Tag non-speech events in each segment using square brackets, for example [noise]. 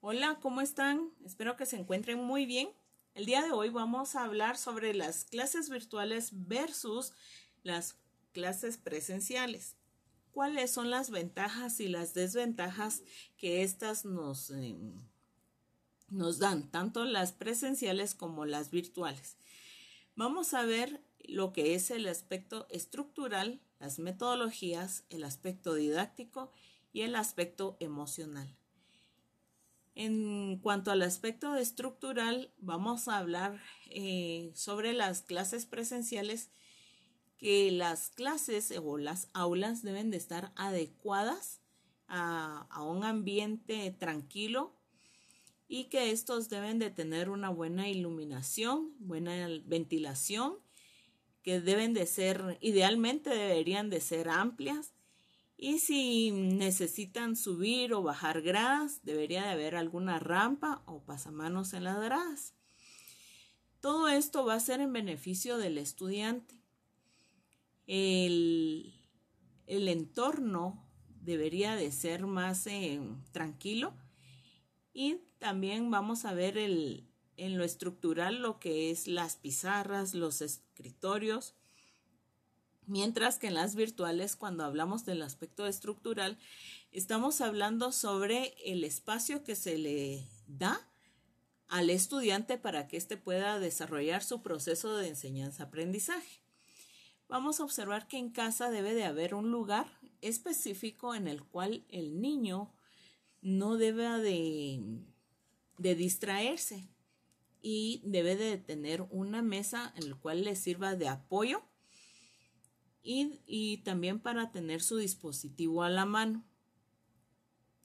Hola, ¿cómo están? Espero que se encuentren muy bien. El día de hoy vamos a hablar sobre las clases virtuales versus las clases presenciales. ¿Cuáles son las ventajas y las desventajas que éstas nos, eh, nos dan, tanto las presenciales como las virtuales? Vamos a ver lo que es el aspecto estructural, las metodologías, el aspecto didáctico y el aspecto emocional. En cuanto al aspecto estructural, vamos a hablar eh, sobre las clases presenciales, que las clases o las aulas deben de estar adecuadas a, a un ambiente tranquilo y que estos deben de tener una buena iluminación, buena ventilación, que deben de ser, idealmente deberían de ser amplias y si necesitan subir o bajar gradas, debería de haber alguna rampa o pasamanos en las gradas. Todo esto va a ser en beneficio del estudiante. El, entorno debería de ser más eh, tranquilo y también vamos a ver el, en lo estructural lo que es las pizarras, los escritorios, Mientras que en las virtuales, cuando hablamos del aspecto estructural, estamos hablando sobre el espacio que se le da al estudiante para que éste pueda desarrollar su proceso de enseñanza-aprendizaje. Vamos a observar que en casa debe de haber un lugar específico en el cual el niño no debe de, de distraerse y debe de tener una mesa en la cual le sirva de apoyo y, también para tener su dispositivo a la mano.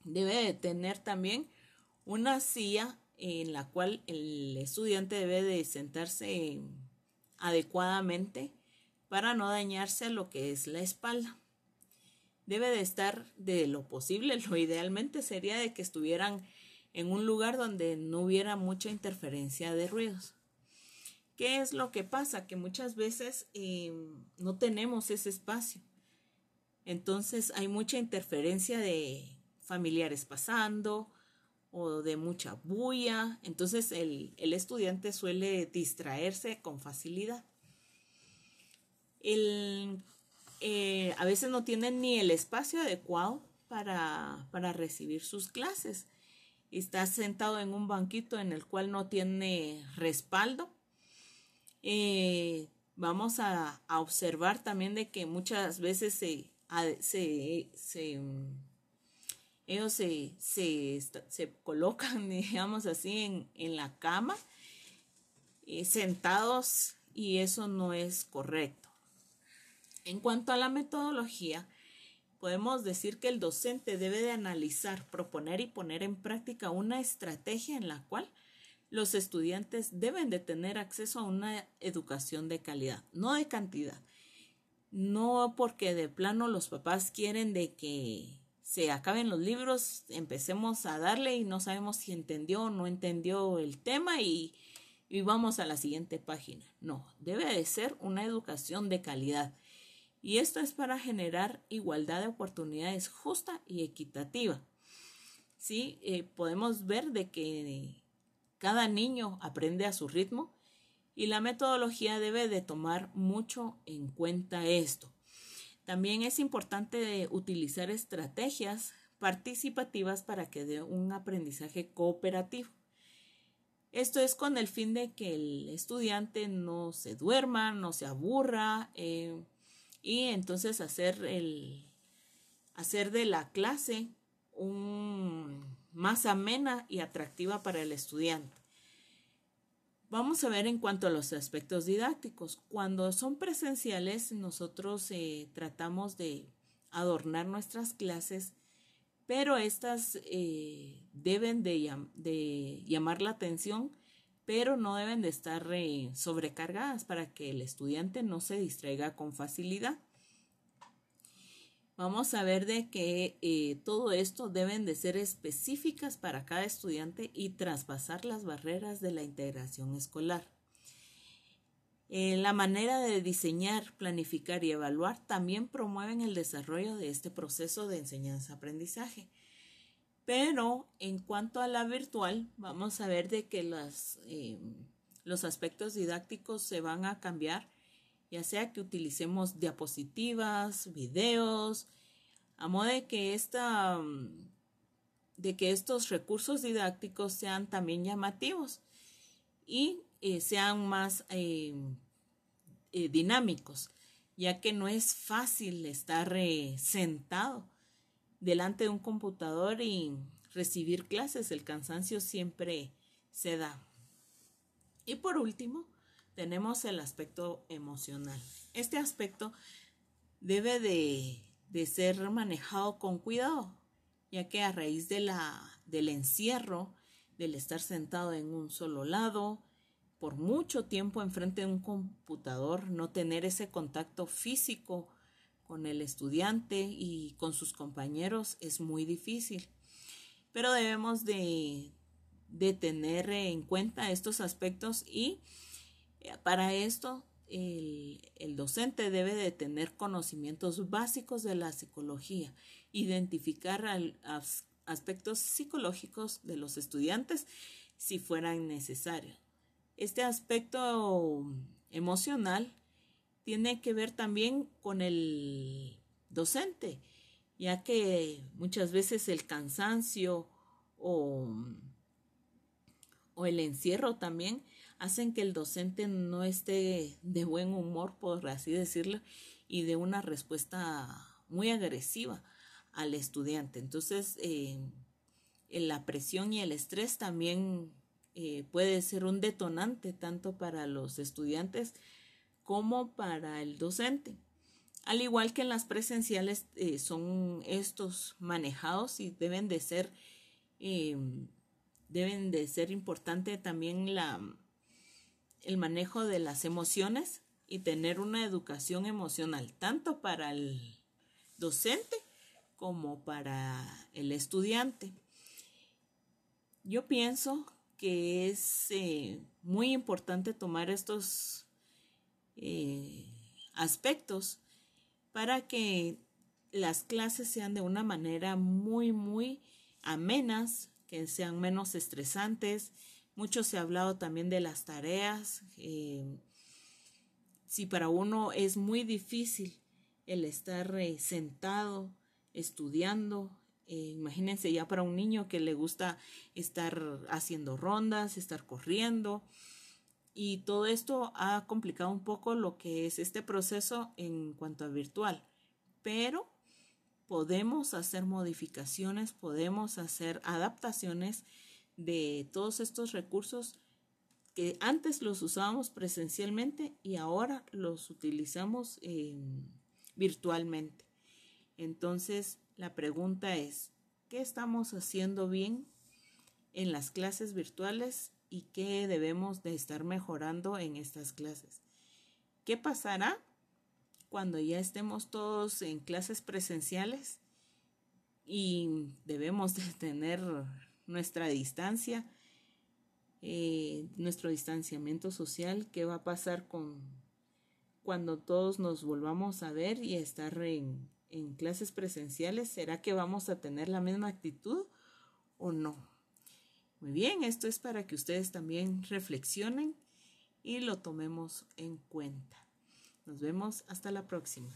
Debe de tener también una silla en la cual el estudiante debe de sentarse adecuadamente para no dañarse lo que es la espalda. Debe de estar de lo posible, lo idealmente sería de que estuvieran en un lugar donde no hubiera mucha interferencia de ruidos. ¿Qué es lo que pasa? Que muchas veces em, no tenemos ese espacio. Entonces hay mucha interferencia de familiares pasando o de mucha bulla. Entonces el, estudiante suele distraerse con facilidad. Eh, a veces no tienen ni el espacio adecuado para, para recibir sus clases. Está sentado en un banquito en el cual no tiene respaldo eh, vamos a, observar también de que muchas veces se, mm, ellos se, colocan, [laughs] digamos así, en, la cama, eh, sentados, y eso no es correcto. En cuanto a la metodología, podemos decir que el docente debe de analizar, proponer y poner en práctica una estrategia en la cual los estudiantes deben de tener acceso a una educación de calidad, no de cantidad. No porque de plano los papás quieren de que se acaben los libros, empecemos a darle y no sabemos si entendió o no entendió el tema y, y vamos a la siguiente página. No, debe de ser una educación de calidad. Y esto es para generar igualdad de oportunidades justa y equitativa. Sí, eh, podemos ver de que cada niño aprende a su ritmo y la metodología debe de tomar mucho en cuenta esto. También es importante utilizar estrategias participativas para que dé un aprendizaje cooperativo. Esto es con el fin de que el estudiante no se duerma, no se aburra eh, y entonces hacer, el, hacer de la clase un más amena y atractiva para el estudiante. Vamos a ver en cuanto a los aspectos didácticos. Cuando son presenciales, nosotros eh, tratamos de adornar nuestras clases, pero estas eh, deben de, llamar la atención, pero no deben de estar eh, sobrecargadas para que el estudiante no se distraiga con facilidad. Vamos a ver de que eh, todo esto deben de ser específicas para cada estudiante y traspasar las barreras de la integración escolar. Eh, la manera de diseñar, planificar y evaluar también promueven el desarrollo de este proceso de enseñanza-aprendizaje. Pero en cuanto a la virtual, vamos a ver de que las, eh, los aspectos didácticos se van a cambiar, ya sea que utilicemos diapositivas, videos, a modo de que esta, de que estos recursos didácticos sean también llamativos y eh, sean más eh, dinámicos, ya que no es fácil estar sentado delante de un computador y recibir clases. El cansancio siempre se da. Y por último, tenemos el aspecto emocional. Este aspecto debe de, ser manejado con cuidado, ya que a raíz de la, del encierro, del estar sentado en un solo lado, por mucho tiempo enfrente de un computador, no tener ese contacto físico con el estudiante y con sus compañeros es muy difícil. Pero debemos de, tener en cuenta estos aspectos y para esto el, docente debe de tener conocimientos básicos de la psicología, identificar aspectos psicológicos de los estudiantes si fueran necesarios. Este aspecto emocional tiene que ver también con el docente, ya que muchas veces el cansancio o, o el encierro también hacen que el docente no esté de buen humor, por así decirlo, y de una respuesta muy agresiva al estudiante. Entonces, eh, la presión y el estrés también eh, puede ser un detonante tanto para los estudiantes como para el docente. Al igual que en las presenciales eh, son estos manejados y deben de ser deben de ser importante también la el manejo de las emociones y tener una educación emocional tanto para el docente como para el estudiante. Yo pienso que es eh, muy importante tomar estos eh, aspectos para que las clases sean de una manera muy, muy amenas, que sean menos estresantes. Mucho se ha hablado también de las tareas. Eh, si para uno es muy difícil el estar eh, sentado estudiando, imagínense ya para un niño que le gusta estar haciendo rondas, estar corriendo, y todo esto ha complicado un poco lo que es este proceso en cuanto a virtual, pero podemos hacer modificaciones, podemos hacer adaptaciones de todos estos recursos que antes los usábamos presencialmente y ahora los utilizamos virtualmente. Entonces, la pregunta es, ¿qué estamos haciendo bien en las clases virtuales y qué debemos de estar mejorando en estas clases. ¿Qué pasará cuando ya estemos todos en clases presenciales y debemos de tener nuestra distancia, eh, nuestro distanciamiento social? ¿Qué va a pasar con cuando todos nos volvamos a ver y estar en, en clases presenciales? ¿Será que vamos a tener la misma actitud o no? Muy bien, esto es para que ustedes también reflexionen y lo tomemos en cuenta. Nos vemos hasta la próxima.